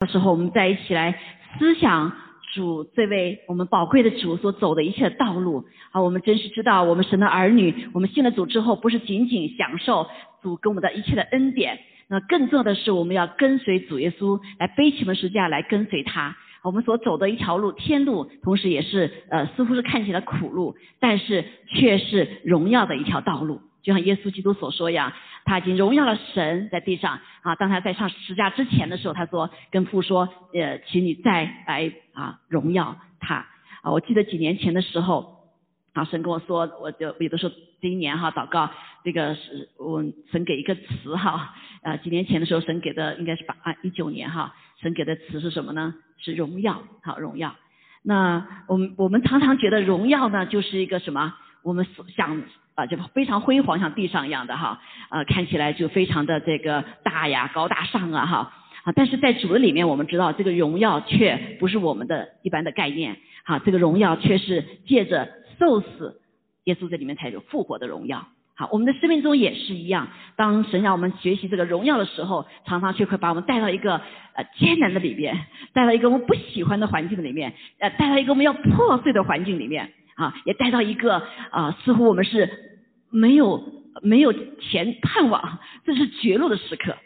到时候我们再一起来思想主这位我们宝贵的主所走的一切道路啊，我们真是知道我们神的儿女，我们信了主之后，不是仅仅享受主给我们的一切的恩典，那更重要的是我们要跟随主耶稣来背起我们十字架来跟随他。我们所走的一条路天路，同时也是呃似乎是看起来苦路，但是却是荣耀的一条道路。就像耶稣基督所说一样，他已经荣耀了神在地上啊。当他在上十字架之前的时候，他说跟父说，呃，请你再来啊荣耀他啊。我记得几年前的时候，啊神跟我说，我就有的时候第一年哈祷告，这个是我神给一个词哈，呃几年前的时候神给的应该是八啊一九年哈，神给的词是什么呢？是荣耀，好荣耀。那我们我们常常觉得荣耀呢就是一个什么？我们所想。啊，就非常辉煌，像地上一样的哈，啊，看起来就非常的这个大呀，高大上啊哈，啊，但是在主的里面，我们知道这个荣耀却不是我们的一般的概念，哈，这个荣耀却是借着受死，耶稣在里面才有复活的荣耀，好，我们的生命中也是一样，当神让我们学习这个荣耀的时候，常常却会把我们带到一个呃艰难的里面，带到一个我们不喜欢的环境里面，呃，带到一个我们要破碎的环境里面，啊，也带到一个啊，似乎我们是。没有没有前盼望，这是绝路的时刻。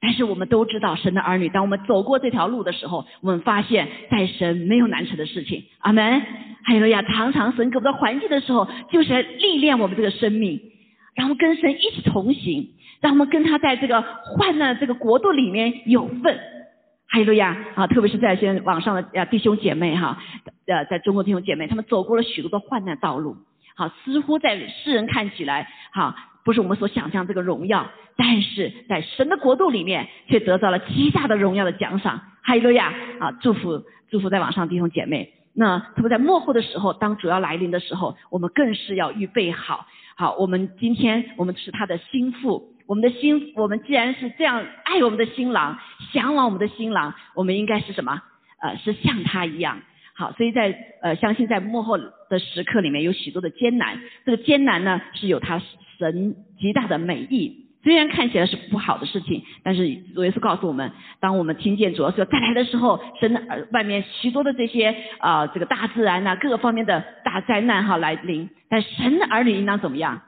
但是我们都知道，神的儿女，当我们走过这条路的时候，我们发现，在神没有难成的事情。阿门。还有呀，常常神给我们的环境的时候，就是来历练我们这个生命，让我们跟神一起同行，让我们跟他在这个患难这个国度里面有份。还有呀，啊，特别是在一些网上的啊弟兄姐妹哈，呃，在中国弟兄姐妹，他们走过了许多的患难道路。好，似乎在世人看起来，好不是我们所想象这个荣耀，但是在神的国度里面，却得到了极大的荣耀的奖赏。哈利路亚！啊，祝福祝福在网上弟兄姐妹。那特别在幕后的时候，当主要来临的时候，我们更是要预备好。好，我们今天我们是他的心腹，我们的心，我们既然是这样爱我们的新郎，向往我们的新郎，我们应该是什么？呃，是像他一样。好，所以在呃，相信在幕后的时刻里面有许多的艰难，这个艰难呢是有它神极大的美意。虽然看起来是不好的事情，但是主耶稣告诉我们，当我们听见主要说再来的时候，神的外面许多的这些啊，这个大自然呐，各个方面的大灾难哈来临，但神的儿女应当怎么样？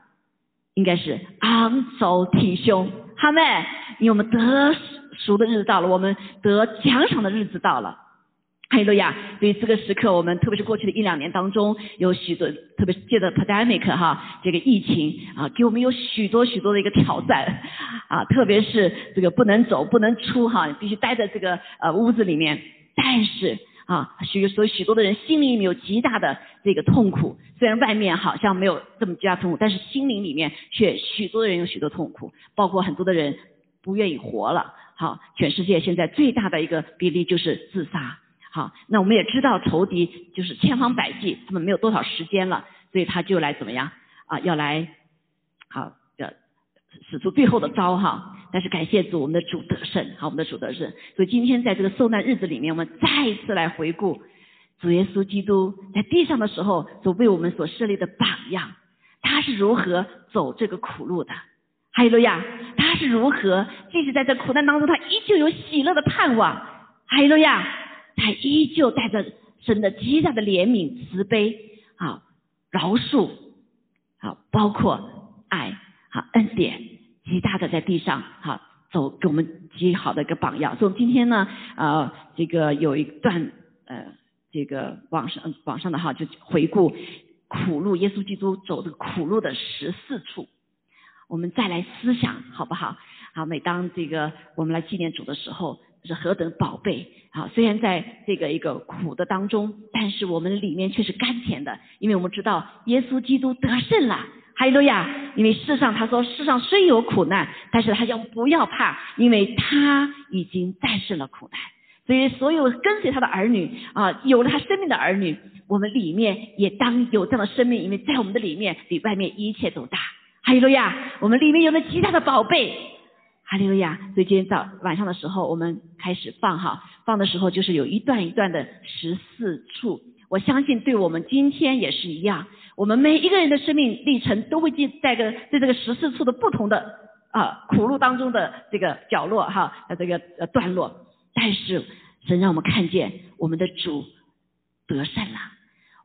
应该是昂首挺胸，好妹，因为我们得赎的日子到了，我们得奖赏的日子到了。哈利路亚！对于这个时刻，我们特别是过去的一两年当中，有许多，特别是借着 pandemic 哈，这个疫情啊，给我们有许多许多的一个挑战啊，特别是这个不能走、不能出哈，必须待在这个呃屋子里面。但是啊，许所以许多的人心灵里面有极大的这个痛苦，虽然外面好像没有这么极大痛苦，但是心灵里面却许多的人有许多痛苦，包括很多的人不愿意活了。好，全世界现在最大的一个比例就是自杀。好，那我们也知道仇敌就是千方百计，他们没有多少时间了，所以他就来怎么样啊？要来好，要使出最后的招哈。但是感谢主，我们的主得胜，好，我们的主得胜。所以今天在这个受难日子里面，我们再一次来回顾主耶稣基督在地上的时候所为我们所设立的榜样，他是如何走这个苦路的？哈利路亚！他是如何即使在这苦难当中，他依旧有喜乐的盼望？哈利路亚！他依旧带着神的极大的怜悯、慈悲、啊饶恕、啊包括爱、啊恩典，极大的在地上哈走，给我们极好的一个榜样。所以今天呢，呃，这个有一段呃，这个网上网上的哈，就回顾苦路，耶稣基督走的苦路的十四处，我们再来思想好不好？好，每当这个我们来纪念主的时候。是何等宝贝啊！虽然在这个一个苦的当中，但是我们里面却是甘甜的，因为我们知道耶稣基督得胜了，哈利路亚！因为世上他说世上虽有苦难，但是他要不要怕，因为他已经战胜了苦难。所以所有跟随他的儿女啊，有了他生命的儿女，我们里面也当有这样的生命，因为在我们的里面比外面一切都大，哈利路亚！我们里面有了极大的宝贝。哈利路亚！所以今天早晚上的时候，我们开始放哈，放的时候就是有一段一段的十四处。我相信对我们今天也是一样，我们每一个人的生命历程都会记在个在这个十四处的不同的啊苦路当中的这个角落哈，这个呃段落。但是神让我们看见我们的主得胜了，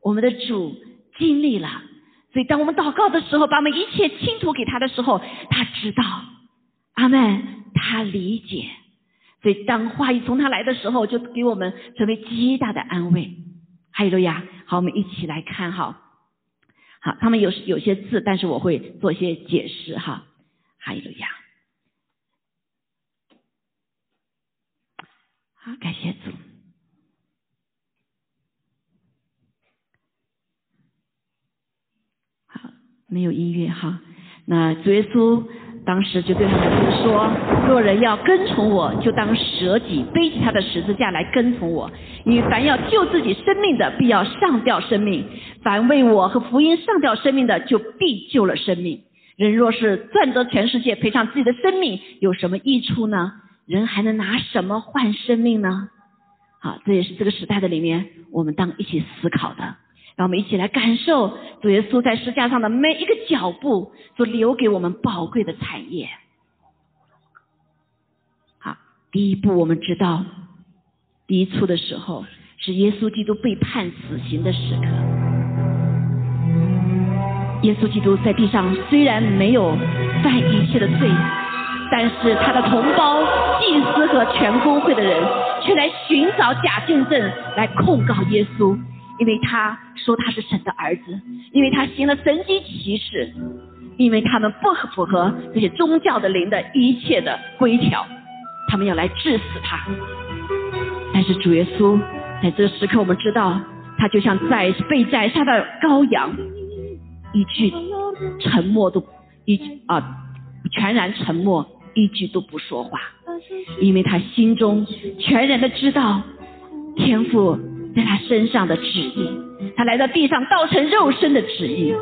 我们的主经历了。所以，当我们祷告的时候，把我们一切倾吐给他的时候，他知道，阿门，他理解。所以，当话语从他来的时候，就给我们成为极大的安慰。哈利路亚！好，我们一起来看哈。好，他们有有些字，但是我会做些解释哈。哈利路亚！好，感谢主。好，没有音乐哈。那主耶稣。当时就对他们说：“若人要跟从我，就当舍己，背起他的十字架来跟从我。因为凡要救自己生命的，必要上吊生命；凡为我和福音上吊生命的，就必救了生命。人若是赚得全世界，赔上自己的生命，有什么益处呢？人还能拿什么换生命呢？”好，这也是这个时代的里面，我们当一起思考的。让我们一起来感受主耶稣在世架上的每一个脚步，所留给我们宝贵的产业。好，第一步我们知道，第一处的时候是耶稣基督被判死刑的时刻。耶稣基督在地上虽然没有犯一切的罪，但是他的同胞祭司和全公会的人却来寻找假见证来控告耶稣。因为他说他是神的儿子，因为他行了神迹奇事，因为他们不符合这些宗教的灵的一切的规条，他们要来治死他。但是主耶稣在这个时刻，我们知道他就像在被宰杀的羔羊，一句沉默都一啊全然沉默，一句都不说话，因为他心中全然的知道天赋。在他身上的旨意，他来到地上道成肉身的旨意。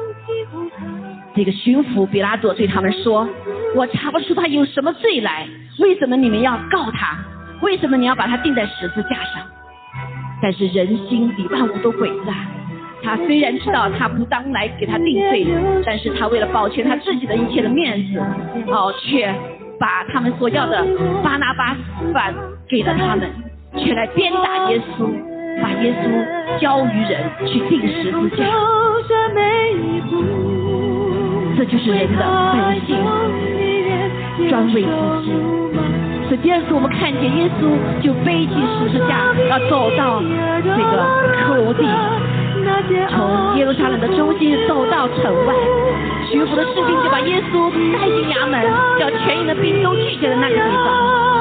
这个巡抚比拉多对他们说：“我查不出他有什么罪来，为什么你们要告他？为什么你要把他钉在十字架上？”但是人心比万物都诡诈。他虽然知道他不当来给他定罪，但是他为了保全他自己的一切的面子，哦，却把他们所要的巴拿巴反给了他们，却来鞭打耶稣。把耶稣交于人去定十字架，这就是人的本性，专为自己。所以第二次我们看见耶稣就背起十字架，要走到这个克罗地，从耶路撒冷的中心走到城外，巡抚的士兵就把耶稣带进衙门，叫全营的兵都聚集在那个地方。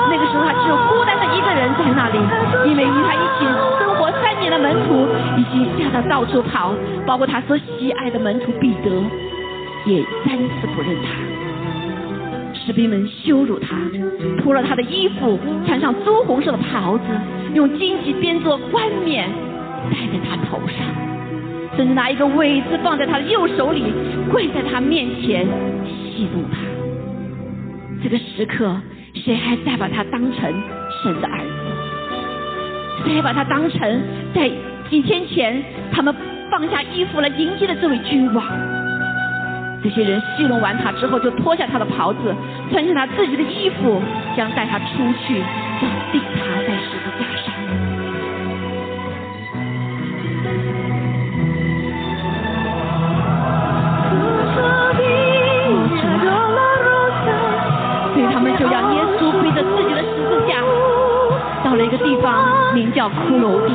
那个时候他只有孤单的一个人在那里，因为与他一起。的门徒已经吓得到处跑，包括他所喜爱的门徒彼得，也三次不认他。士兵们羞辱他，脱了他的衣服，穿上朱红色的袍子，用荆棘编作冠冕戴在他头上，甚至拿一个苇子放在他的右手里，跪在他面前戏弄他。这个时刻，谁还在把他当成神的儿子？谁把他当成在几天前他们放下衣服来迎接的这位君王？这些人戏弄完他之后，就脱下他的袍子，穿上他自己的衣服，将带他出去，要定他在世叫骷髅地，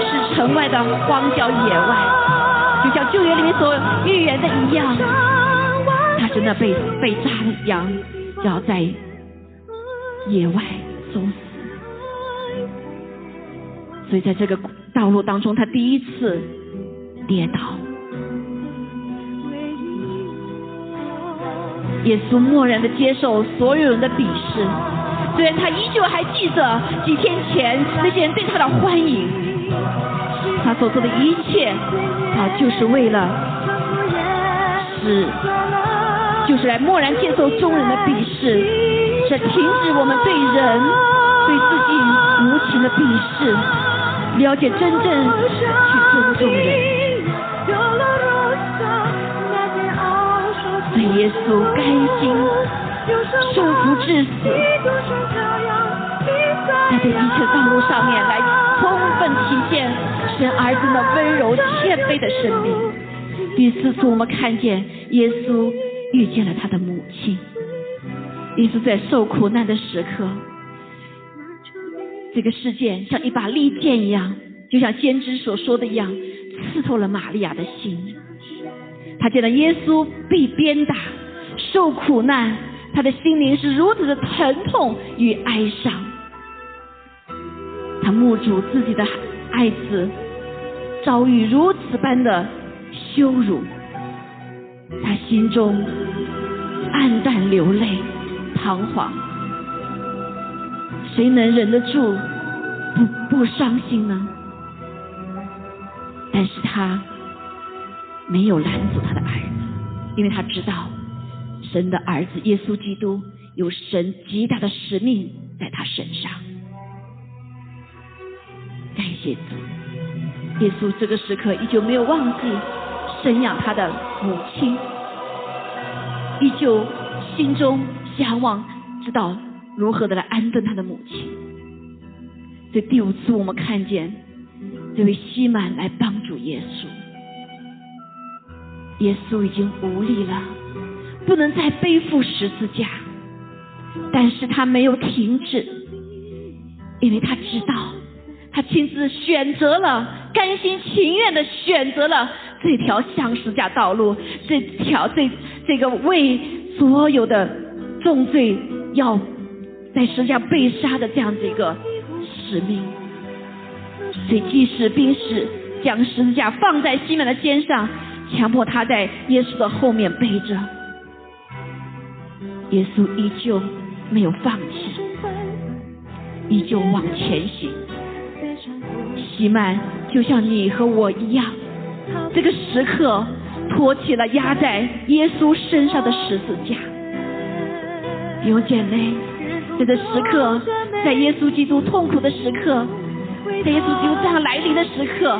是城外的荒郊野外，就像旧约里面所预言的一样，他真的被被扎了羊，要在野外送死。所以在这个道路当中，他第一次跌倒，耶稣默然的接受所有人的鄙视。虽然他依旧还记着几天前那些人对他的欢迎，他所做的一切啊，就是为了使，就是来默然接受众人的鄙视，是停止我们对人对自己无情的鄙视，了解真正去尊重人。对耶稣甘心受苦致死。在一切道路上面来充分体现神儿子那温柔谦卑的生命。第四次，我们看见耶稣遇见了他的母亲。耶稣在受苦难的时刻，这个事件像一把利剑一样，就像先知所说的一样，刺透了玛利亚的心。他见到耶稣被鞭打、受苦难，他的心灵是如此的疼痛与哀伤。他目睹自己的爱子遭遇如此般的羞辱，他心中黯淡流泪、彷徨。谁能忍得住不不伤心呢？但是他。没有拦阻他的儿子，因为他知道神的儿子耶稣基督有神极大的使命在他身上。感谢主，耶稣这个时刻依旧没有忘记生养他的母亲，依旧心中向往知道如何的来安顿他的母亲。这第五次，我们看见这位西满来帮助耶稣。耶稣已经无力了，不能再背负十字架，但是他没有停止，因为他知道，他亲自选择了，甘心情愿的选择了这条向十架道路，这条这这个为所有的重罪要在十字架被杀的这样子一个使命，所以即使兵士将十字架放在西门的肩上。强迫他在耶稣的后面背着，耶稣依旧没有放弃，依旧往前行。吉曼就像你和我一样，这个时刻托起了压在耶稣身上的十字架。弟兄姐妹，这个时刻，在耶稣基督痛苦的时刻，在耶稣基督这样来临的时刻。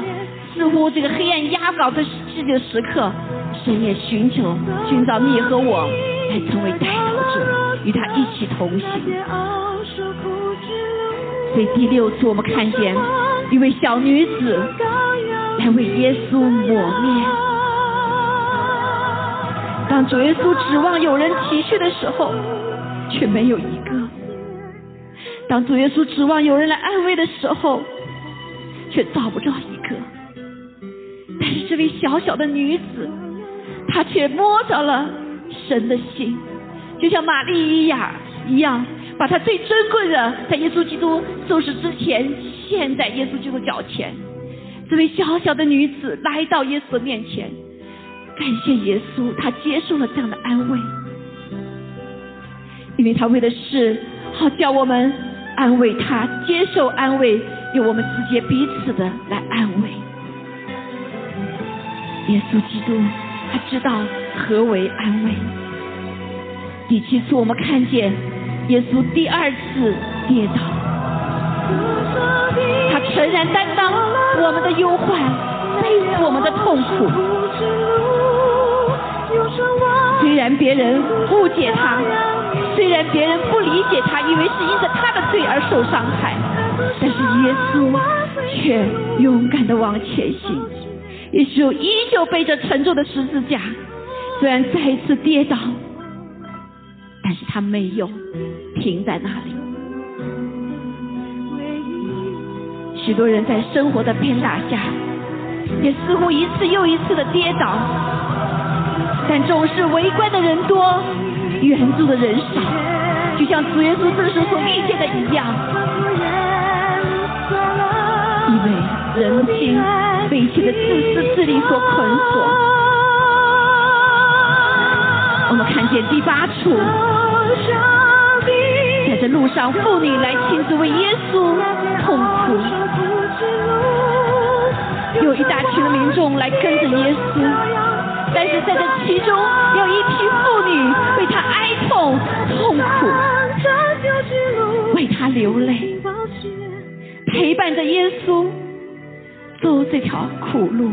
似乎这个黑暗压倒的世界的时刻，深夜寻求寻找你和我，来成为带导者，与他一起同行。所以第六次，我们看见一位小女子来为耶稣抹面。当主耶稣指望有人体恤的时候，却没有一个；当主耶稣指望有人来安慰的时候，却找不着一个。但是这位小小的女子，她却摸着了神的心，就像玛利亚一样，把她最珍贵的，在耶稣基督受死之前献在耶稣基督脚前。这位小小的女子来到耶稣的面前，感谢耶稣，她接受了这样的安慰，因为她为的是好叫我们安慰她，接受安慰，由我们之间彼此的来安慰。耶稣基督，他知道何为安慰。第七次，我们看见耶稣第二次跌倒，他诚然担当我们的忧患，背负我们的痛苦。虽然别人误解他，虽然别人不理解他，以为是因着他的罪而受伤害，但是耶稣却勇敢的往前行。耶稣依旧背着沉重的十字架，虽然再一次跌倒，但是他没有停在那里。许多人在生活的鞭打下，也似乎一次又一次的跌倒，但总是围观的人多，援助的人少，就像主耶稣这时所遇见的一样，因为人心。被一切的自私自利所捆锁。我们看见第八处，在路上，妇女来亲自为耶稣痛哭，有一大群的民众来跟着耶稣，但是在这其中有一批妇女为他哀痛痛苦，为他流泪，陪伴着耶稣。走这条苦路，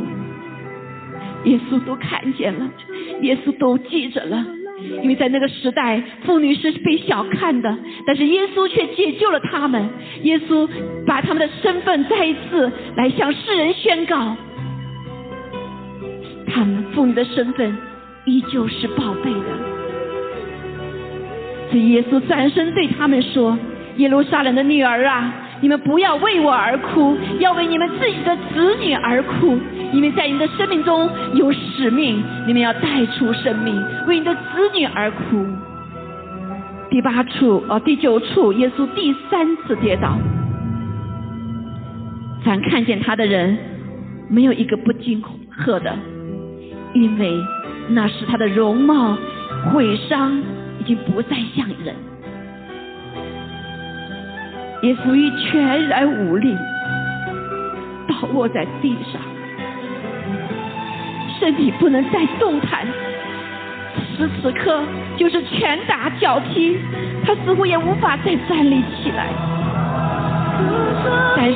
耶稣都看见了，耶稣都记着了，因为在那个时代，妇女是被小看的，但是耶稣却解救了他们。耶稣把他们的身份再一次来向世人宣告，他们妇女的身份依旧是宝贝的。所以耶稣转身对他们说：“耶路撒冷的女儿啊！”你们不要为我而哭，要为你们自己的子女而哭，因为在你的生命中有使命，你们要带出生命，为你的子女而哭。第八处哦，第九处，耶稣第三次跌倒，凡看见他的人，没有一个不惊恐吓的，因为那时他的容貌毁伤，已经不再像人。耶稣已全然无力，倒卧在地上，身体不能再动弹。此时此刻，就是拳打脚踢，他似乎也无法再站立起来。但是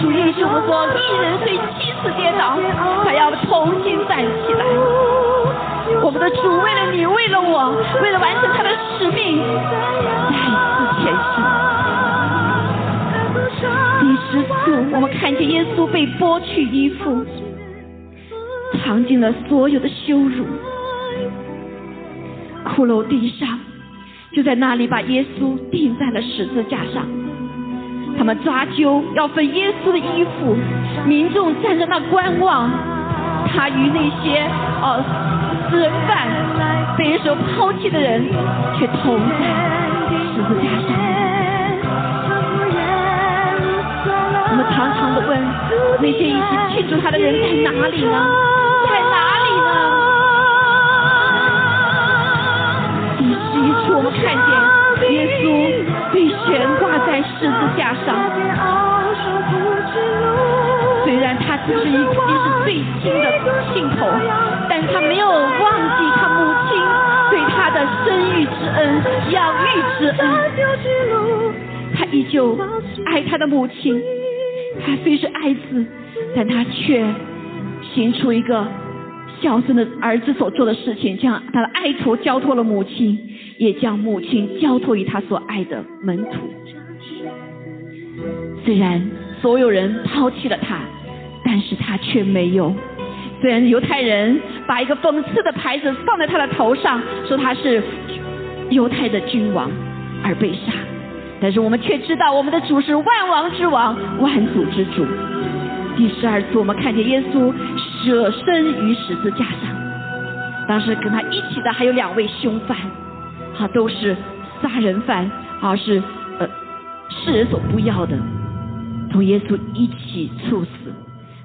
主耶稣说：“一人虽七次跌倒，他要重新站起来。”我们的主为了你，为了我，为了完成他的使命，再次前行。第十次，我们看见耶稣被剥去衣服，尝尽了所有的羞辱，骷髅地上，就在那里把耶稣钉在了十字架上。他们抓阄要分耶稣的衣服，民众站在那观望，他与那些哦死人犯被人所抛弃的人却同在十字架上。我们常常的问那些一起庆祝他的人在哪里呢？一处，我们看见耶稣被悬挂在十字架上。虽然他只是一已经是最亲的亲头，但他没有忘记他母亲对他的生育之恩、养育之恩。他依旧爱他的母亲。他虽是爱子，但他却行出一个孝顺的儿子所做的事情，将他的爱徒交托了母亲，也将母亲交托于他所爱的门徒。虽然所有人抛弃了他，但是他却没有。虽然犹太人把一个讽刺的牌子放在他的头上，说他是犹太的君王而被杀。但是我们却知道，我们的主是万王之王，万主之主。第十二次，我们看见耶稣舍身于十字架上。当时跟他一起的还有两位凶犯，啊，都是杀人犯，啊，是呃世人所不要的，同耶稣一起处死。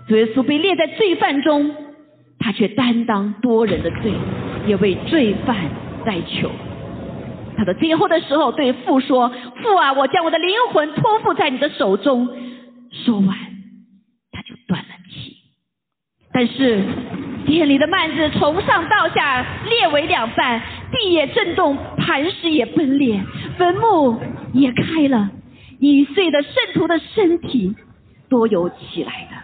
主耶稣被列在罪犯中，他却担当多人的罪，也为罪犯代求。他的最后的时候对父说：“父啊，我将我的灵魂托付在你的手中。”说完，他就断了气。但是店里的幔子从上到下裂为两半，地也震动，磐石也崩裂，坟墓也开了，已碎的圣徒的身体都有起来的。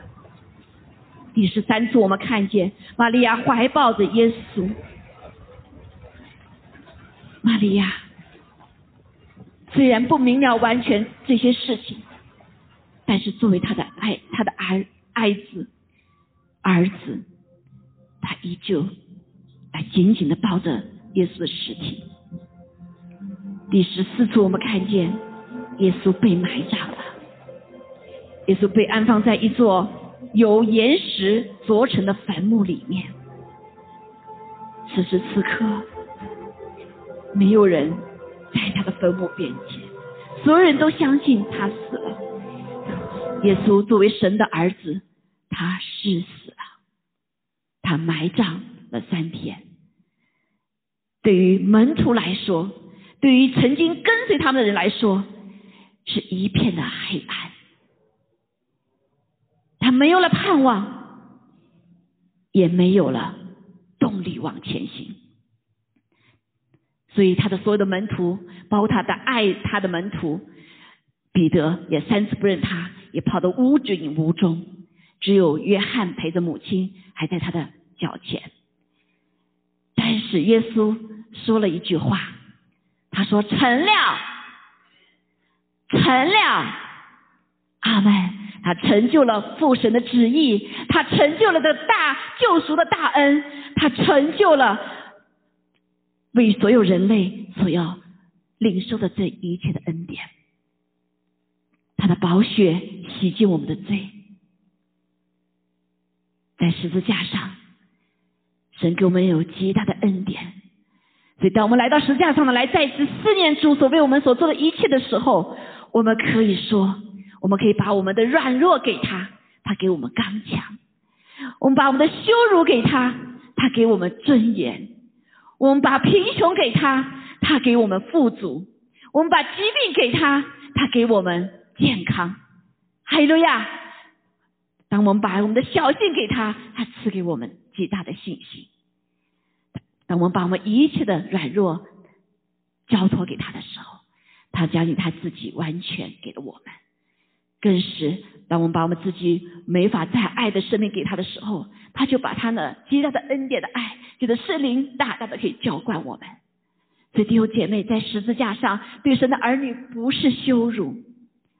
第十三次，我们看见玛利亚怀抱着耶稣。玛利亚虽然不明了完全这些事情，但是作为他的爱，他的儿爱子儿子，他依旧来紧紧的抱着耶稣的尸体。第十四处，我们看见耶稣被埋葬了，耶稣被安放在一座由岩石凿成的坟墓里面。此时此刻。没有人在他的坟墓边前，所有人都相信他死了。耶稣作为神的儿子，他是死了，他埋葬了三天。对于门徒来说，对于曾经跟随他们的人来说，是一片的黑暗。他没有了盼望，也没有了动力往前行。所以他的所有的门徒，包括他的爱他的门徒彼得，也三次不认他，也跑得无影无踪。只有约翰陪着母亲，还在他的脚前。但是耶稣说了一句话，他说：“成了，成了，阿门。”他成就了父神的旨意，他成就了这大救赎的大恩，他成就了为所有人类所要领受的这一切的恩典。他的宝血洗净我们的罪，在十字架上，神给我们有极大的恩典。所以，当我们来到十字架上呢，来再次思念主所为我们所做的一切的时候，我们可以说。我们可以把我们的软弱给他，他给我们刚强；我们把我们的羞辱给他，他给我们尊严；我们把贫穷给他，他给我们富足；我们把疾病给他，他给我们健康。哈利路亚！当我们把我们的小信给他，他赐给我们极大的信心；当我们把我们一切的软弱交托给他的时候，他将以他自己完全给了我们。更是，当我们把我们自己没法再爱的生命给他的时候，他就把他呢极大的恩典的爱，就是圣灵大大的可以浇灌我们。所以弟兄姐妹，在十字架上对神的儿女不是羞辱，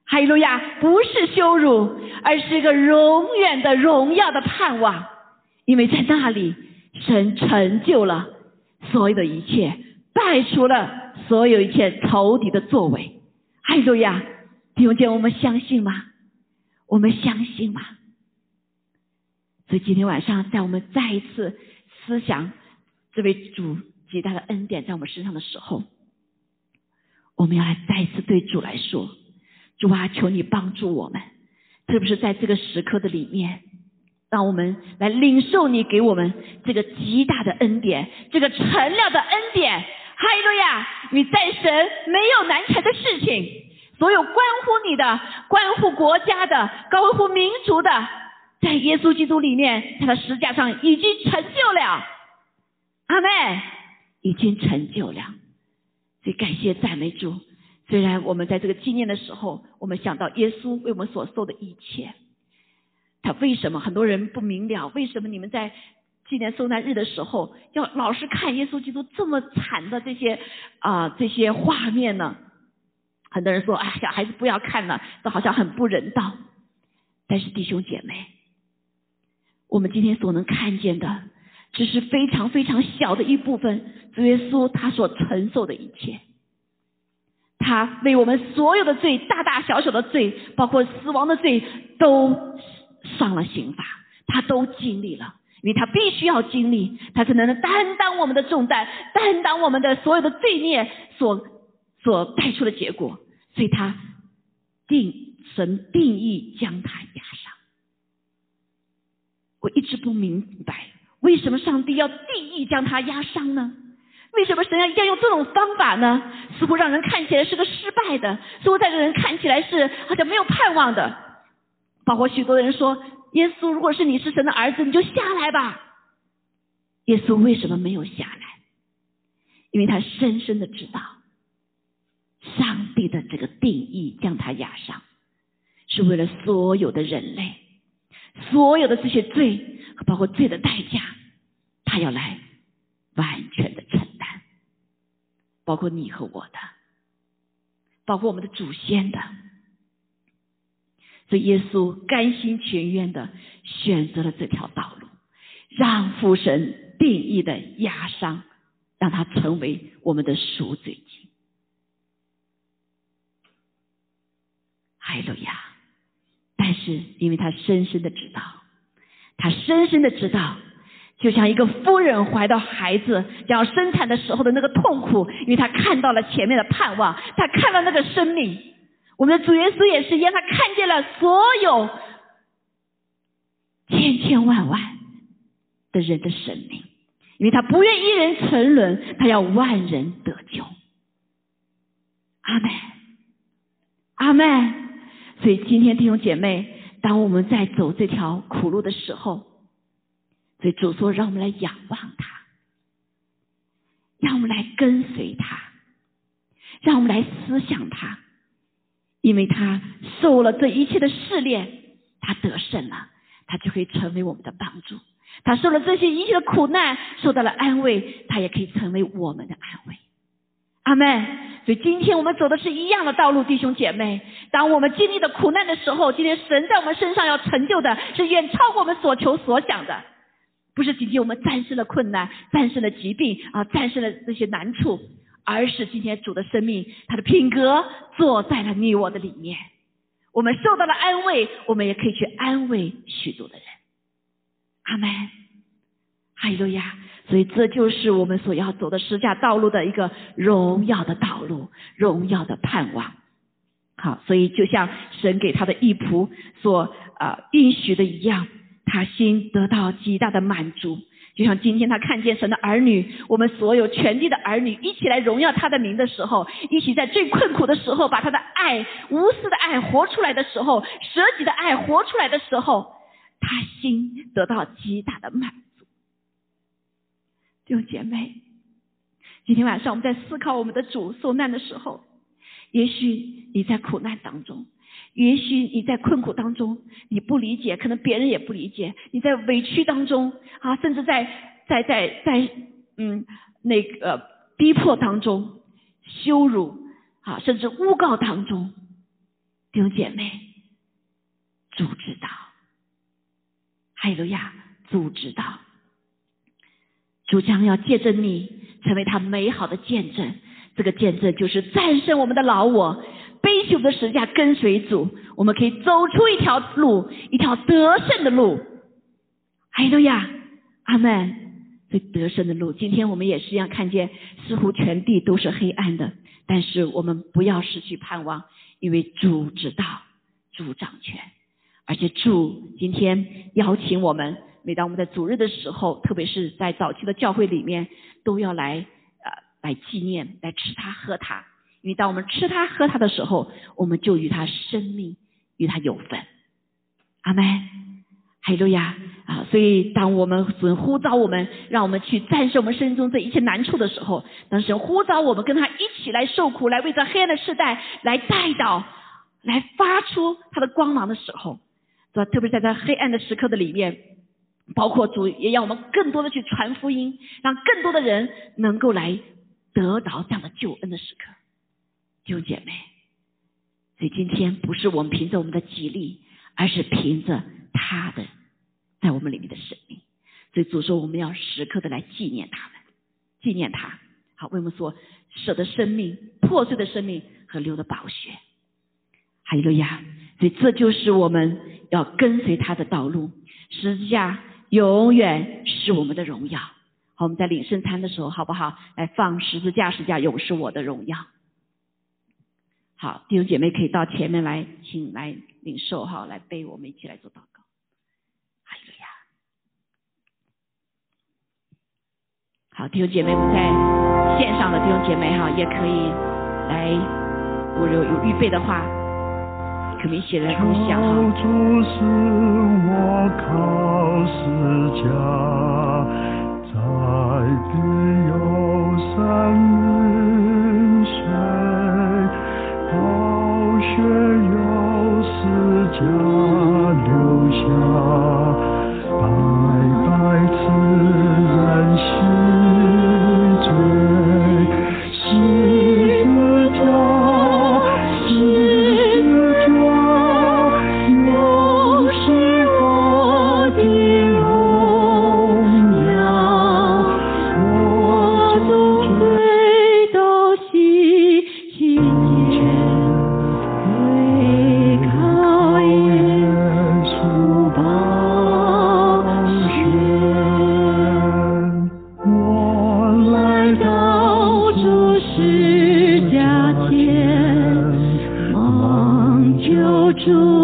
哈利路亚，不是羞辱，而是一个永远的荣耀的盼望，因为在那里神成就了所有的一切，败出了所有一切仇敌的作为，哈利路亚。弟兄姐，我们相信吗？我们相信吗？所以今天晚上，在我们再一次思想这位主极大的恩典在我们身上的时候，我们要来再一次对主来说：主啊，求你帮助我们，特别是在这个时刻的里面，让我们来领受你给我们这个极大的恩典，这个成了的恩典。哈利路亚！你在神没有难成的事情。所有关乎你的、关乎国家的、关乎民族的，在耶稣基督里面，他的十字架上已经成就了。阿妹已经成就了。所以感谢赞美主。虽然我们在这个纪念的时候，我们想到耶稣为我们所受的一切，他为什么很多人不明了？为什么你们在纪念受难日的时候，要老是看耶稣基督这么惨的这些啊这些画面呢？很多人说：“哎，小孩子不要看了，这好像很不人道。”但是弟兄姐妹，我们今天所能看见的，只是非常非常小的一部分。主耶稣他所承受的一切，他为我们所有的罪，大大小小的罪，包括死亡的罪，都上了刑罚，他都经历了，因为他必须要经历，他才能担当我们的重担，担当我们的所有的罪孽所所带出的结果。所以他定神定义将他压伤，我一直不明白为什么上帝要定义将他压伤呢？为什么神要要用这种方法呢？似乎让人看起来是个失败的，似乎在这人看起来是好像没有盼望的。包括许多人说，耶稣如果是你是神的儿子，你就下来吧。耶稣为什么没有下来？因为他深深的知道。上帝的这个定义将他压上，是为了所有的人类，所有的这些罪，包括罪的代价，他要来完全的承担，包括你和我的，包括我们的祖先的。所以耶稣甘心情愿的选择了这条道路，让父神定义的压伤，让他成为我们的赎罪祭。哈利路亚！但是，因为他深深的知道，他深深的知道，就像一个夫人怀到孩子要生产的时候的那个痛苦，因为他看到了前面的盼望，他看到那个生命。我们的主耶稣也是一样，他看见了所有千千万万的人的生命，因为他不愿一人沉沦，他要万人得救。阿门，阿门。所以今天弟兄姐妹，当我们在走这条苦路的时候，所以主说让我们来仰望他，让我们来跟随他，让我们来思想他，因为他受了这一切的试炼，他得胜了，他就可以成为我们的帮助，他受了这些一切的苦难，受到了安慰，他也可以成为我们的安慰。阿门。所以今天我们走的是一样的道路，弟兄姐妹。当我们经历的苦难的时候，今天神在我们身上要成就的是远超过我们所求所想的，不是仅仅我们战胜了困难、战胜了疾病啊、战胜了这些难处，而是今天主的生命，他的品格坐在了你我的里面。我们受到了安慰，我们也可以去安慰许多的人。阿门。哈利路亚。所以这就是我们所要走的十架道路的一个荣耀的道路，荣耀的盼望。好，所以就像神给他的义仆所啊应许的一样，他心得到极大的满足。就像今天他看见神的儿女，我们所有全地的儿女一起来荣耀他的名的时候，一起在最困苦的时候把他的爱、无私的爱活出来的时候，舍己的爱活出来的时候，他心得到极大的满。弟兄姐妹，今天晚上我们在思考我们的主受难的时候，也许你在苦难当中，也许你在困苦当中，你不理解，可能别人也不理解，你在委屈当中啊，甚至在在在在嗯那个逼迫当中，羞辱啊，甚至诬告当中，弟兄姐妹，主知道，哈利路亚，主知道。主将要借着你成为他美好的见证，这个见证就是战胜我们的老我，背起我们的十字架跟随主，我们可以走出一条路，一条得胜的路。哈利路亚，阿门。这得胜的路，今天我们也是一样看见，似乎全地都是黑暗的，但是我们不要失去盼望，因为主知道，主掌权，而且主今天邀请我们。每当我们在主日的时候，特别是在早期的教会里面，都要来呃来纪念，来吃它喝它。因为当我们吃它喝它的时候，我们就与它生命与它有份。阿门，哈利路亚啊！所以当我们神呼召我们，让我们去战胜我们生命中这一切难处的时候，当神呼召我们跟他一起来受苦，来为这黑暗的时代来带到，来发出他的光芒的时候，是吧？特别在这黑暗的时刻的里面。包括主也让我们更多的去传福音，让更多的人能够来得到这样的救恩的时刻，弟兄姐妹。所以今天不是我们凭着我们的己力，而是凭着他的在我们里面的生命。所以主说我们要时刻的来纪念他们，纪念他，好为我们所舍的生命、破碎的生命和流的宝血。哈利路亚！所以这就是我们要跟随他的道路，十字架。永远是我们的荣耀。好，我们在领圣餐的时候，好不好？来放十字架，十字架永是我的荣耀。好，弟兄姐妹可以到前面来，请来领受哈，来背，我们一起来做祷告。哎呀。好，弟兄姐妹，我们在线上的弟兄姐妹哈，也可以来，我有有预备的话。可明显的不像哈。主是我靠世家，在地有山却要死家留下。留住。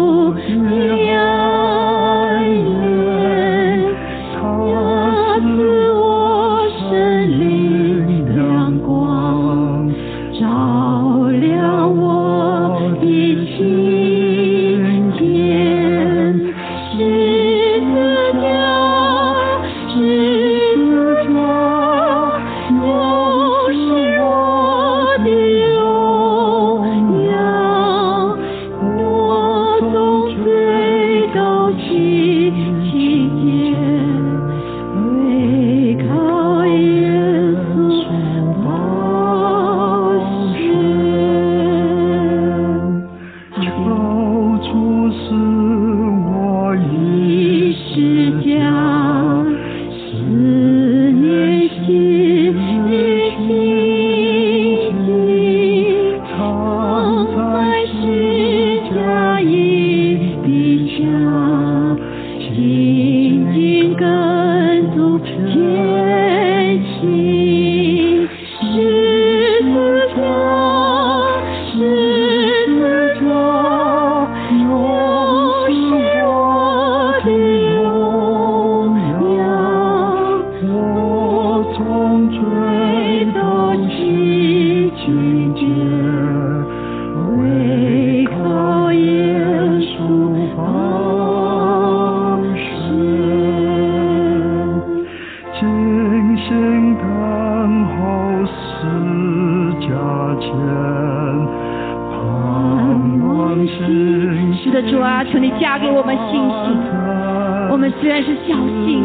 我们虽然是小信，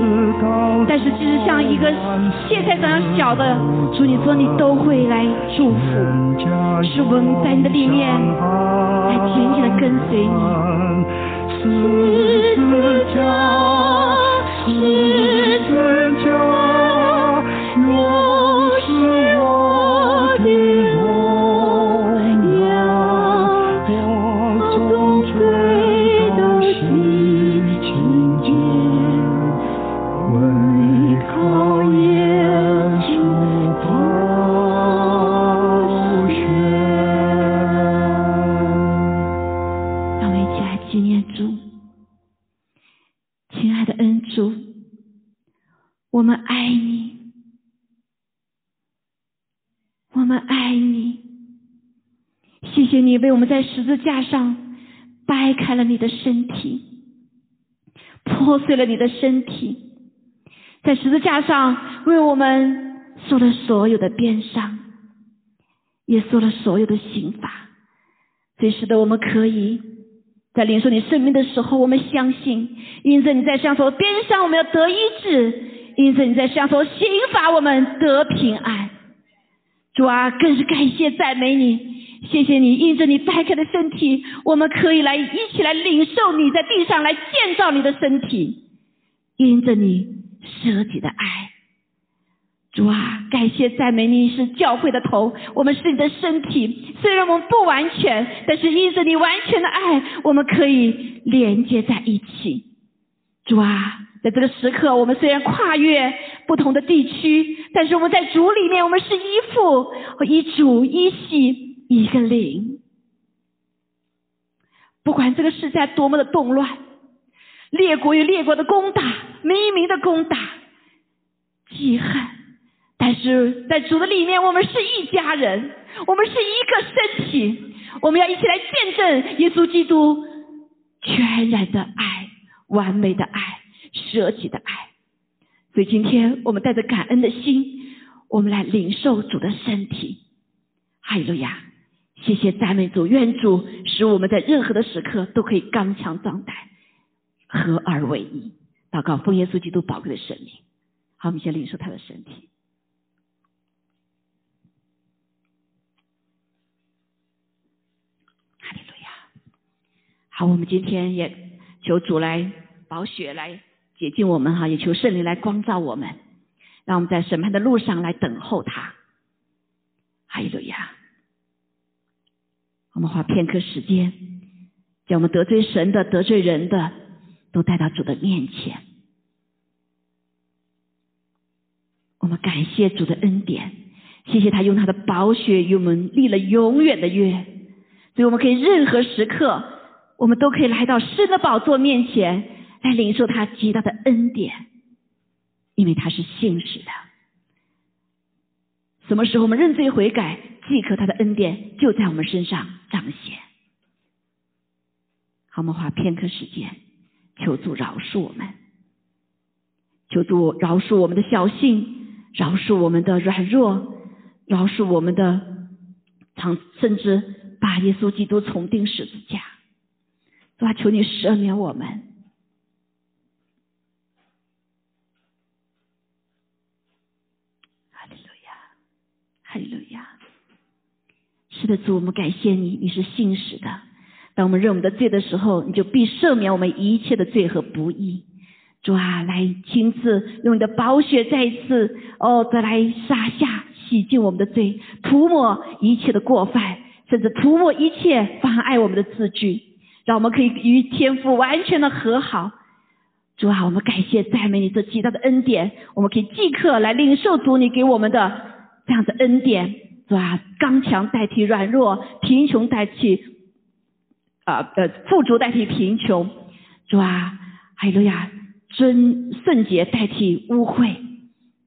但是其实像一个芥菜这样小的，主你说你都会来祝福，是我们在你的里面来紧紧的跟随你。我们在十字架上掰开了你的身体，破碎了你的身体，在十字架上为我们受了所有的鞭伤，也受了所有的刑罚，所以使得我们可以。在领受你生命的时候，我们相信，因着你在上头边上，我们要得医治；因着你在上头刑罚，我们得平安。主啊，更是感谢赞美你，谢谢你，因着你掰开的身体，我们可以来一起来领受你在地上来建造你的身体，因着你舍己的爱。主啊，感谢赞美你是教会的头，我们是你的身体。虽然我们不完全，但是因着你完全的爱，我们可以连接在一起。主啊，在这个时刻，我们虽然跨越不同的地区，但是我们在主里面，我们是依附、和依主、依系、一个灵。不管这个世界多么的动乱，列国与列国的攻打，民与民的攻打，记恨。但是在主的里面，我们是一家人，我们是一个身体，我们要一起来见证耶稣基督全然的爱、完美的爱、舍己的爱。所以今天我们带着感恩的心，我们来领受主的身体。哈利路亚！谢谢赞美主，愿主使我们在任何的时刻都可以刚强壮胆，合而为一。祷告奉耶稣基督宝贵的生命。好，我们先领受他的身体。哈利路亚！好，我们今天也求主来保血来洁净我们哈，也求圣灵来光照我们，让我们在审判的路上来等候他。哈利路亚！我们花片刻时间，将我们得罪神的、得罪人的，都带到主的面前。我们感谢主的恩典，谢谢他用他的宝血与我们立了永远的约。所以我们可以任何时刻，我们都可以来到神的宝座面前，来领受他极大的恩典，因为他是信实的。什么时候我们认罪悔改，即刻他的恩典就在我们身上彰显。好，我们花片刻时间，求主饶恕我们，求主饶恕我们的小性，饶恕我们的软弱，饶恕我们的常甚至。把耶稣基督重钉十字架，主啊，求你赦免我们。哈利路亚，哈利路亚。是的，主，我们感谢你，你是信实的。当我们认我们的罪的时候，你就必赦免我们一切的罪和不义。主啊，来亲自用你的宝血再次哦，再来洒下洗净我们的罪，涂抹一切的过犯。甚至涂抹一切妨碍我们的字句，让我们可以与天父完全的和好。主啊，我们感谢赞美你这极大的恩典，我们可以即刻来领受主你给我们的这样的恩典。主啊，刚强代替软弱，贫穷代替啊呃富足代替贫穷。主啊，哈利路亚，尊圣洁代替污秽，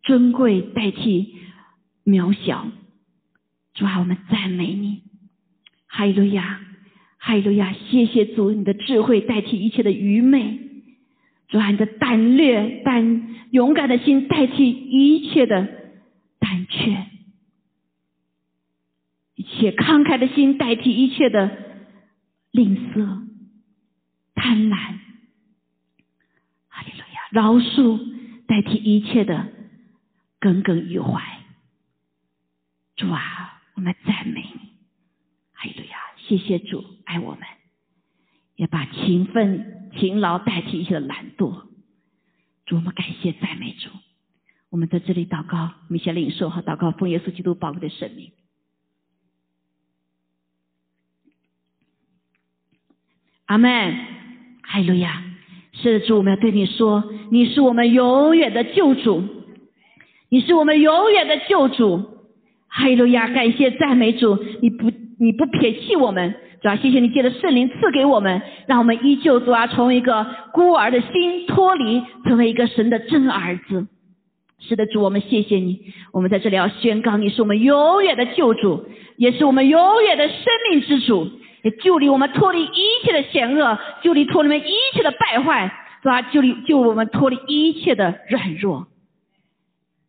尊贵代替渺小。主啊，我们赞美你。哈利路亚，哈利路亚！谢谢主，你的智慧代替一切的愚昧；主啊，你的胆略、胆勇敢的心代替一切的胆怯；一切慷慨的心代替一切的吝啬、贪婪；阿利路亚饶恕代替一切的耿耿于怀。主啊，我们赞美你，哈利路亚！谢谢主爱我们，也把勤奋、勤劳代替一切的懒惰。主，我们感谢赞美主。我们在这里祷告，我们先领受和祷告奉耶稣基督宝贵的生命。阿门，哈利路亚！是的，主，我们要对你说，你是我们永远的救主，你是我们永远的救主，哈利路亚！感谢赞美主，你不你不撇弃我们，主啊，谢谢你借着圣灵赐给我们，让我们依旧主啊，从一个孤儿的心脱离，成为一个神的真儿子。是的，主，我们谢谢你，我们在这里要宣告，你是我们永远的救主，也是我们永远的生命之主。也救离我们脱离一切的险恶，救离脱离一切的败坏，是吧？救离救我们脱离一切的软弱，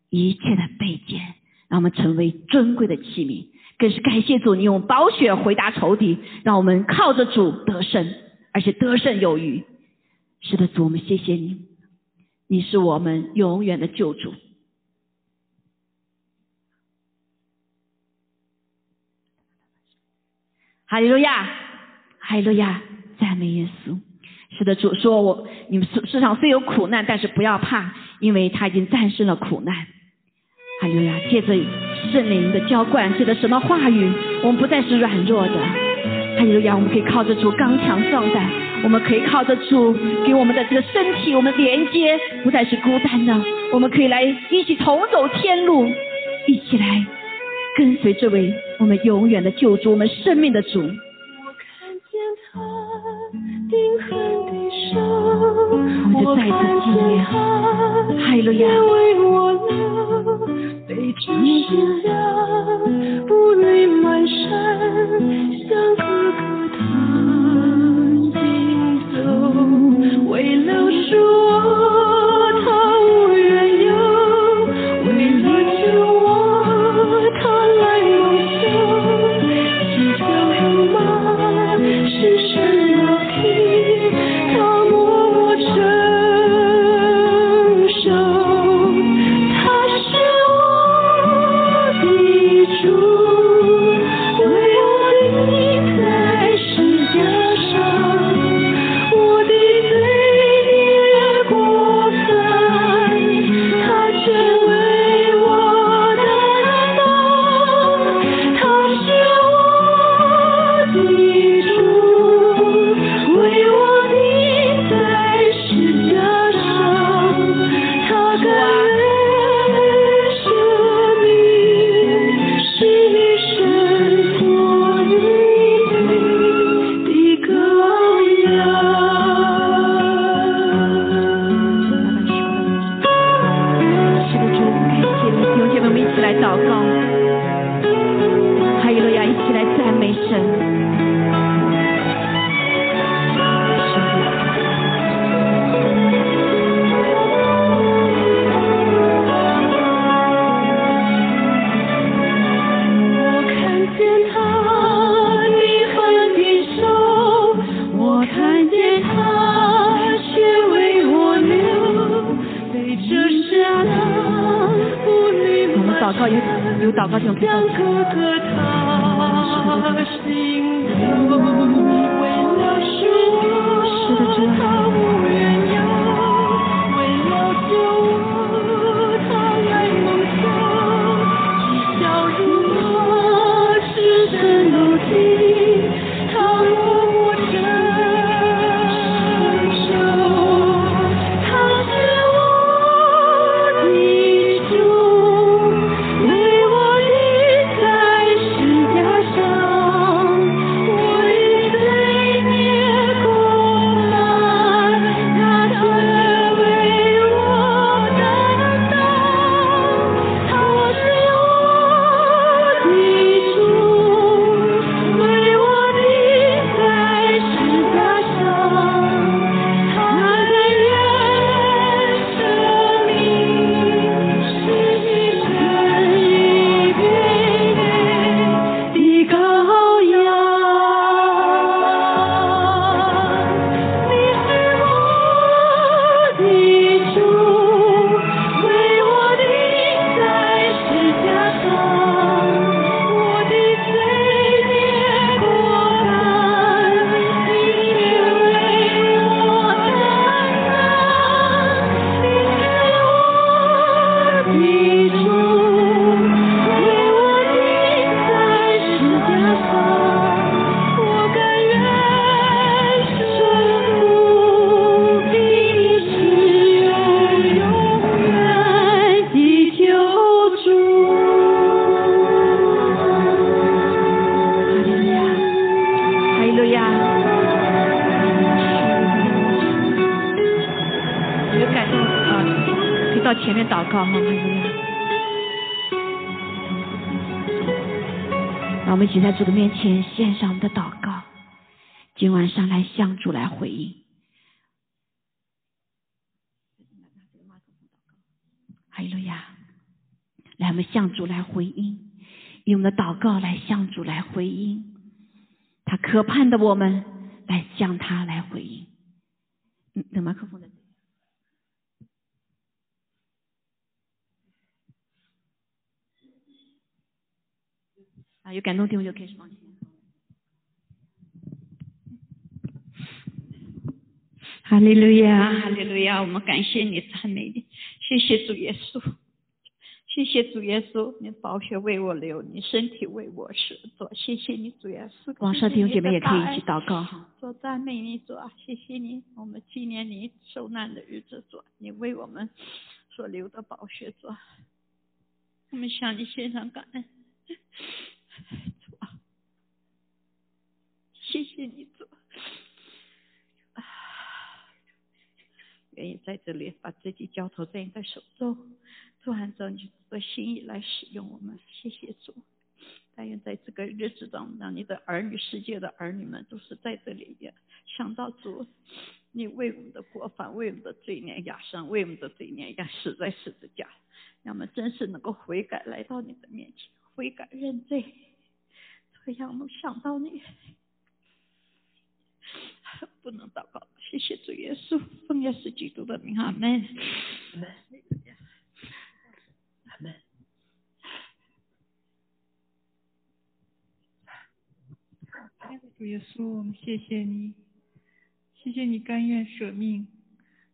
一切的卑贱，让我们成为尊贵的器皿。更是感谢主，你用宝血回答仇敌，让我们靠着主得胜，而且得胜有余。是的，主，我们谢谢你，你是我们永远的救主。哈利路亚，哈利路亚，赞美耶稣。是的，主说：“我你们世世上虽有苦难，但是不要怕，因为他已经战胜了苦难。”哈利路亚，借着圣灵的浇灌，借着什么话语，我们不再是软弱的。哈利路亚，我们可以靠着主刚强壮胆，我们可以靠着主给我们的这个身体，我们连接，不再是孤单的。我们可以来一起同走天路，一起来。跟随这位我们永远的救主，我们生命的主。我看见他钉痕的伤，我们就再次纪念，哈利路亚。为我流，背着信仰，步履蹒跚，像哥哥他行走，为了赎我，回应。哈利路亚！来，我们向主来回应，用我们的祷告来向主来回应。他渴盼的我们来向他来回应。嗯，等麦克风在。啊，有感动的地方就开始放心。哈利路亚，哈利路亚！我们感谢你，赞美你，谢谢主耶稣，谢谢主耶稣，你宝血为我流，你身体为我舍做，谢谢你主耶稣。网上弟兄姐妹也可以一起祷告哈。做赞美你主啊，谢谢你，我们纪念你受难的日子主，你为我们所流的宝血主，我们向你献上感恩，主啊，谢谢你主。愿意在这里把自己交托在你的手中，做按照你的心意来使用我们。谢谢主，但愿在这个日子中，让你的儿女、世界的儿女们都是在这里边想到主，你为我们的过犯、为我们的罪孽压伤，为我们的罪孽压死在十字架，让我们真是能够悔改，来到你的面前，悔改认罪，这样我们想到你。不能祷告，谢谢主耶稣，奉耶稣基督的名，阿门。阿门。阿门。主耶稣，我们谢谢你，谢谢你甘愿舍命，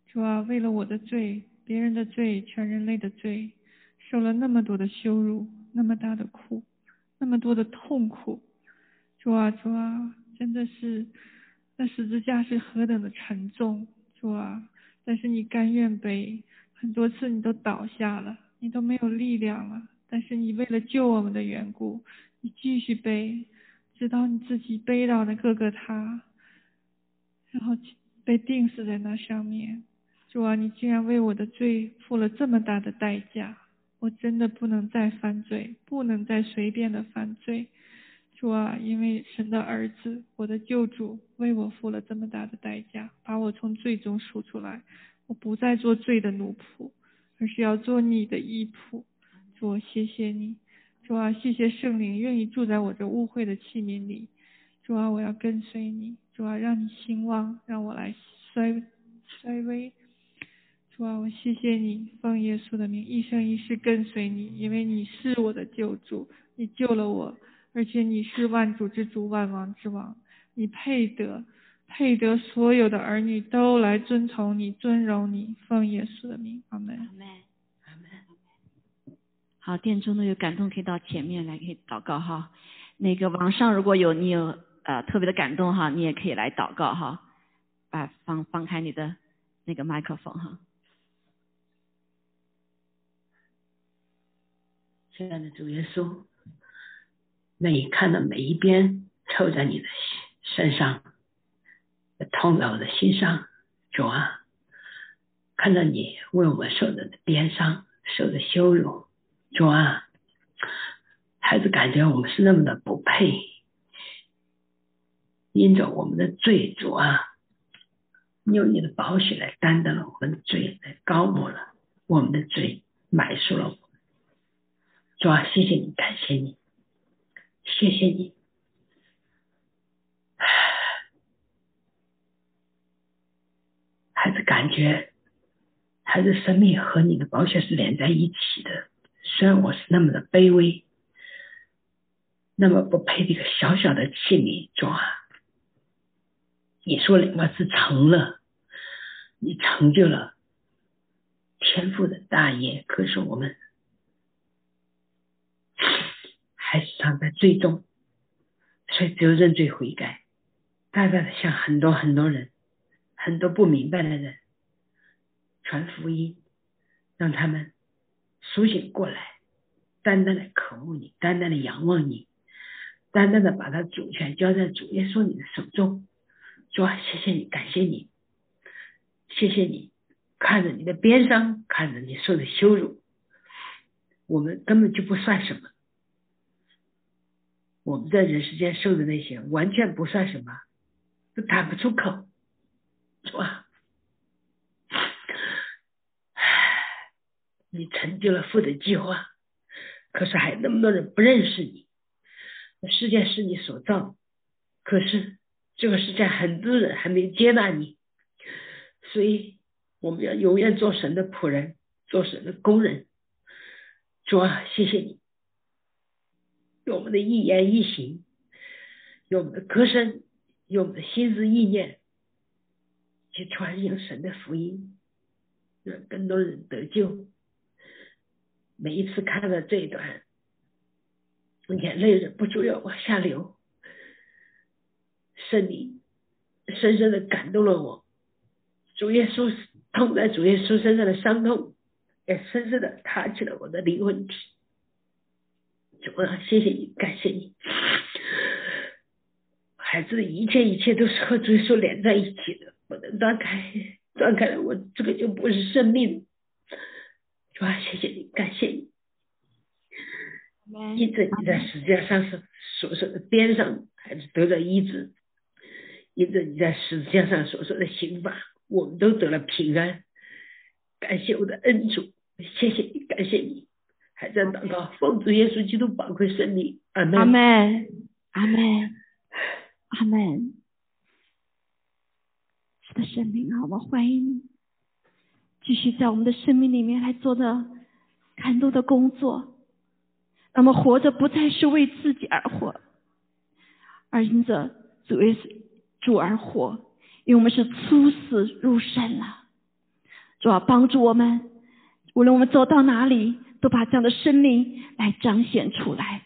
主啊，为了我的罪、别人的罪、全人类的罪，受了那么多的羞辱，那么大的苦，那么多的痛苦，主啊，主啊，真的是。那十字架是何等的沉重，主啊！但是你甘愿背，很多次你都倒下了，你都没有力量了。但是你为了救我们的缘故，你继续背，直到你自己背到那各个他，然后被钉死在那上面。主啊，你竟然为我的罪付了这么大的代价，我真的不能再犯罪，不能再随便的犯罪。主啊，因为神的儿子，我的救主为我付了这么大的代价，把我从罪中赎出来，我不再做罪的奴仆，而是要做你的义仆。主啊，谢谢你，主啊，谢谢圣灵愿意住在我这污秽的器皿里。主啊，我要跟随你，主啊，让你兴旺，让我来衰衰微。主啊，我谢谢你，奉耶稣的名，一生一世跟随你，因为你是我的救主，你救了我。而且你是万主之主，万王之王，你配得，配得所有的儿女都来尊崇你，尊荣你，奉耶稣的名，阿门。阿门。阿门。好，殿中呢有感动，可以到前面来，可以祷告哈。那个网上如果有你有呃特别的感动哈，你也可以来祷告哈。把放放开你的那个麦克风哈。亲爱的主耶稣。那你看的每一边抽在你的身上，痛在我的心上，主啊，看到你为我们受的鞭伤，受的羞辱，主啊，孩子感觉我们是那么的不配，因着我们的罪，主啊，用你的宝血来担当了我们的罪，来高抹了我们的罪，埋赎了我们，主啊，谢谢你，感谢你。谢谢你，孩子感觉，孩子生命和你的保险是连在一起的。虽然我是那么的卑微，那么不配这个小小的器皿，主啊，你说两个字成了，你成就了天赋的大业。可是我们。还是藏在最终，所以只有认罪悔改，大大的向很多很多人，很多不明白的人传福音，让他们苏醒过来，单单的渴慕你，单单的仰望你，单单的把他主权交在主耶稣你的手中。主啊，谢谢你，感谢你，谢谢你，看着你的悲伤，看着你受的羞辱，我们根本就不算什么。我们在人世间受的那些，完全不算什么，都谈不出口，是吧？你成就了父的计划，可是还那么多人不认识你。世界是你所造，可是这个世界很多人还没接纳你，所以我们要永远做神的仆人，做神的工人。主啊，谢谢你，用我们的一言一行，用我们的歌声，用我们的心思意念，去传扬神的福音，让更多人得救。每一次看到这一段。眼泪忍不住要往下流，圣灵深深的感动了我。主耶稣痛在主耶稣身上的伤痛，也深深的踏起了我的灵魂体。主啊，谢谢你，感谢你，孩子的一切一切都是和主耶稣连在一起的，不能断开，断开了我这个就不是生命。主啊，谢谢你，感谢你。医治你在世界上是所受的边上，孩子得了医治？医治你在世界上所受的刑罚，我们都得了平安。感谢我的恩主，谢谢你，感谢你，还在祷告，奉主耶稣基督宝贵圣名，阿门，阿门，阿门，阿门。是的，生命啊，我们欢迎你，继续在我们的生命里面来做的很多的工作。那么活着不再是为自己而活，而因着主为主而活，因为我们是出死入生了。主要帮助我们，无论我们走到哪里，都把这样的生命来彰显出来。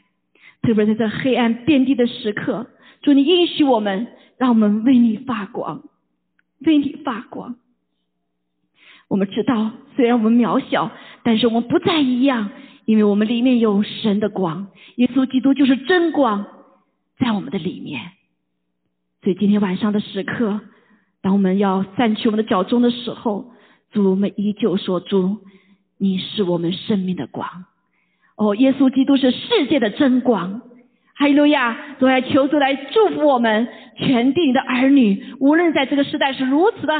特别在这黑暗遍地的时刻，主你应许我们，让我们为你发光，为你发光。我们知道，虽然我们渺小，但是我们不再一样。因为我们里面有神的光，耶稣基督就是真光，在我们的里面。所以今天晚上的时刻，当我们要散去我们的脚中的时候，主我们依旧说：“主，你是我们生命的光。”哦，耶稣基督是世界的真光。哈利路亚！主来求主来祝福我们全地的儿女，无论在这个时代是如此的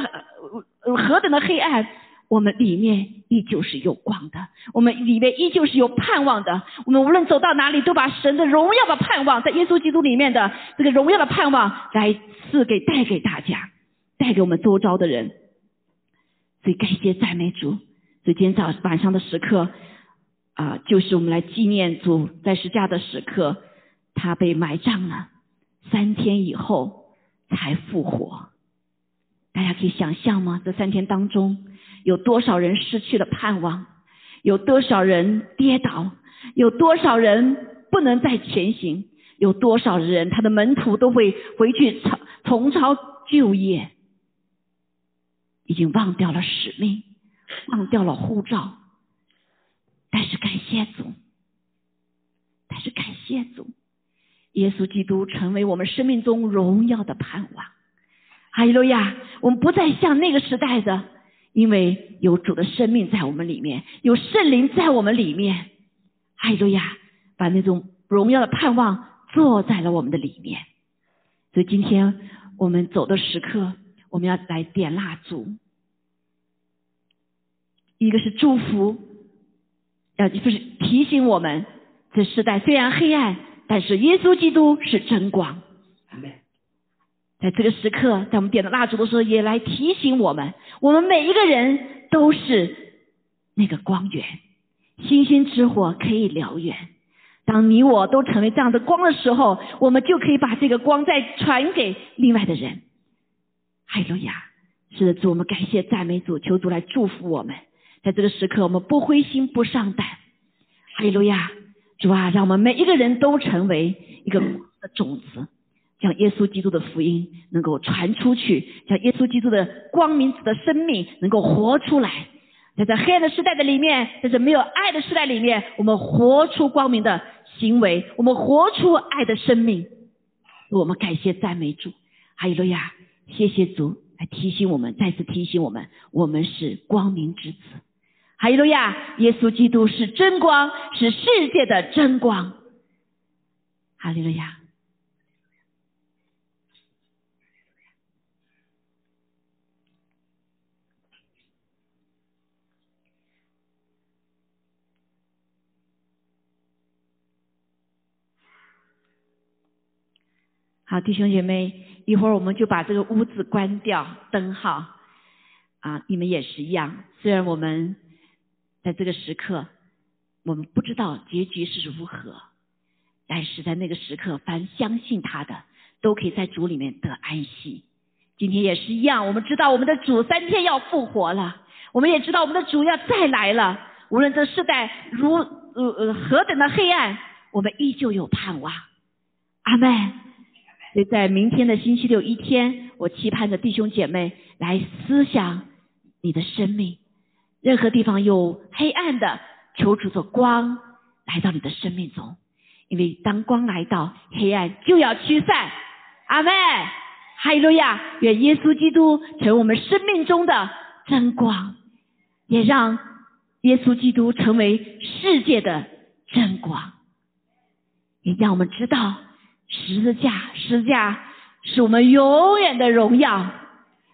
何等的黑暗。我们里面依旧是有光的，我们里面依旧是有盼望的。我们无论走到哪里，都把神的荣耀的盼望，在耶稣基督里面的这个荣耀的盼望，来赐给带给大家，带给我们周遭的人。所以感谢赞美主。所以今天早晚上的时刻啊，就是我们来纪念主在十架的时刻，他被埋葬了，三天以后才复活。大家可以想象吗？这三天当中。有多少人失去了盼望？有多少人跌倒？有多少人不能再前行？有多少人他的门徒都会回去重重操旧业？已经忘掉了使命，忘掉了护照。但是感谢主，但是感谢主，耶稣基督成为我们生命中荣耀的盼望。哈利路亚！我们不再像那个时代的。因为有主的生命在我们里面，有圣灵在我们里面，哈利路亚，把那种荣耀的盼望坐在了我们的里面。所以今天我们走的时刻，我们要来点蜡烛，一个是祝福，要，就是提醒我们，这时代虽然黑暗，但是耶稣基督是真光。在这个时刻，在我们点的蜡烛的时候，也来提醒我们：我们每一个人都是那个光源，星星之火可以燎原。当你我都成为这样的光的时候，我们就可以把这个光再传给另外的人。哈利路亚！是的，主，我们感谢赞美主，求主来祝福我们。在这个时刻，我们不灰心，不上胆。哈利路亚！主啊，让我们每一个人都成为一个的种子。将耶稣基督的福音能够传出去，将耶稣基督的光明子的生命能够活出来，在这黑暗的时代的里面，在这没有爱的时代里面，我们活出光明的行为，我们活出爱的生命。我们感谢赞美主，哈利路亚！谢谢主，来提醒我们，再次提醒我们，我们是光明之子。哈利路亚！耶稣基督是真光，是世界的真光。哈利路亚！好，弟兄姐妹，一会儿我们就把这个屋子关掉，灯号啊，你们也是一样。虽然我们在这个时刻，我们不知道结局是如何，但是在那个时刻，凡相信他的，都可以在主里面得安息。今天也是一样，我们知道我们的主三天要复活了，我们也知道我们的主要再来了。无论这世代如呃呃何等的黑暗，我们依旧有盼望。阿门。所以在明天的星期六一天，我期盼着弟兄姐妹来思想你的生命，任何地方有黑暗的，求主的光来到你的生命中，因为当光来到，黑暗就要驱散。阿门，哈利路亚！愿耶稣基督成为我们生命中的真光，也让耶稣基督成为世界的真光，也让我们知道。十字架，十字架是我们永远的荣耀。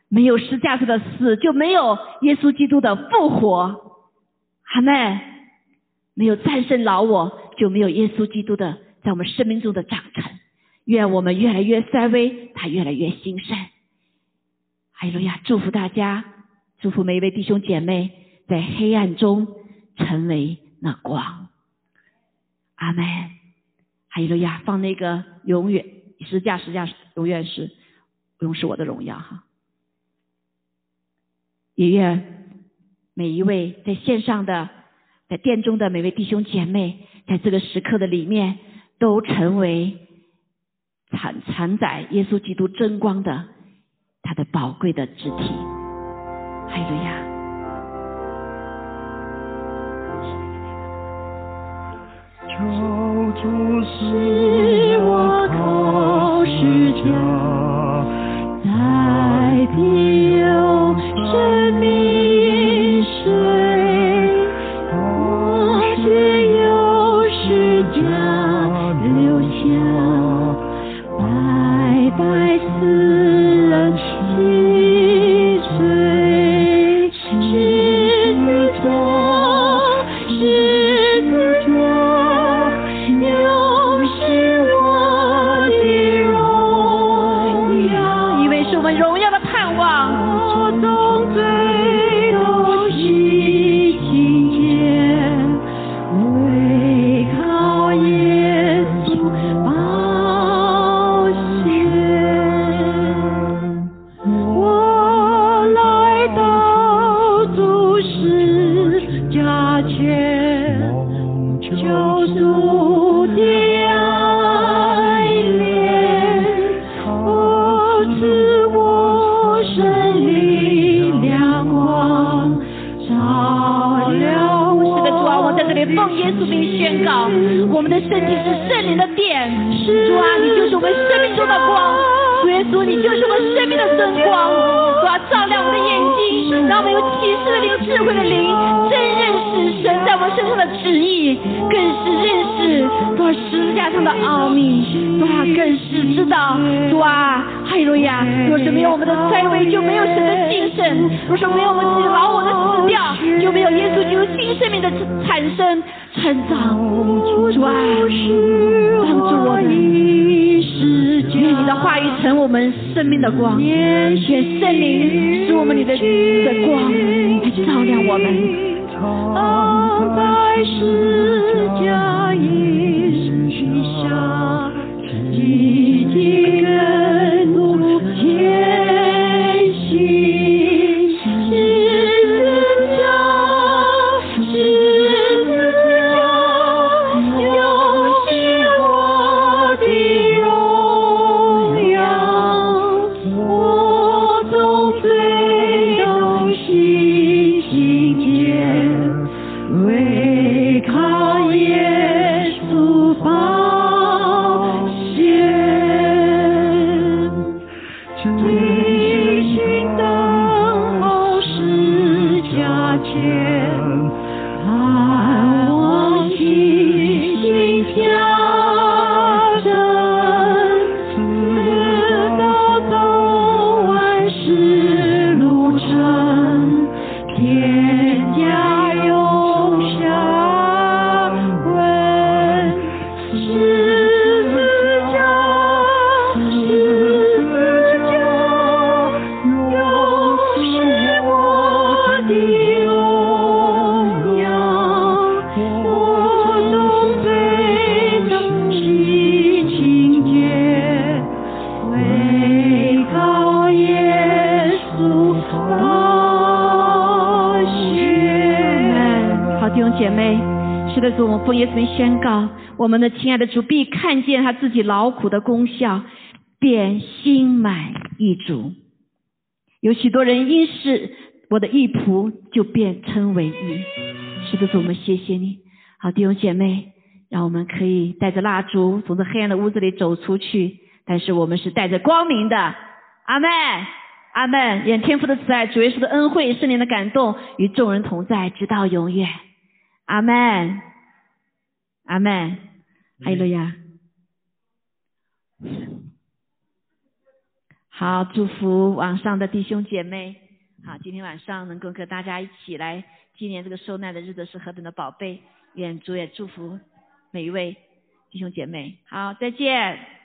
没有十架上的死，就没有耶稣基督的复活。阿妹。没有战胜老我，就没有耶稣基督的在我们生命中的长成。愿我们越来越衰微，他越来越兴盛。哈利路亚！祝福大家，祝福每一位弟兄姐妹在黑暗中成为那光。阿门。哈利路亚！放那个永远十架，十架永远是永是我的荣耀哈。也愿每一位在线上的、在殿中的每位弟兄姐妹，在这个时刻的里面，都成为产产载耶稣基督真光的他的宝贵的肢体。哈利路亚！主使我靠世家，奉耶稣宣告，我们的亲爱的主必看见他自己劳苦的功效，便心满意足。有许多人因是我的义仆，就变称为义。是的主，我们谢谢你。好，弟兄姐妹，让我们可以带着蜡烛从这黑暗的屋子里走出去，但是我们是带着光明的。阿门，阿门。愿天父的慈爱、主耶稣的恩惠、圣灵的感动与众人同在，直到永远。阿门，阿妹。哈利路亚。好，祝福网上的弟兄姐妹。好，今天晚上能够跟大家一起来纪念这个受难的日子是何等的宝贝。愿主也祝福每一位弟兄姐妹。好，再见。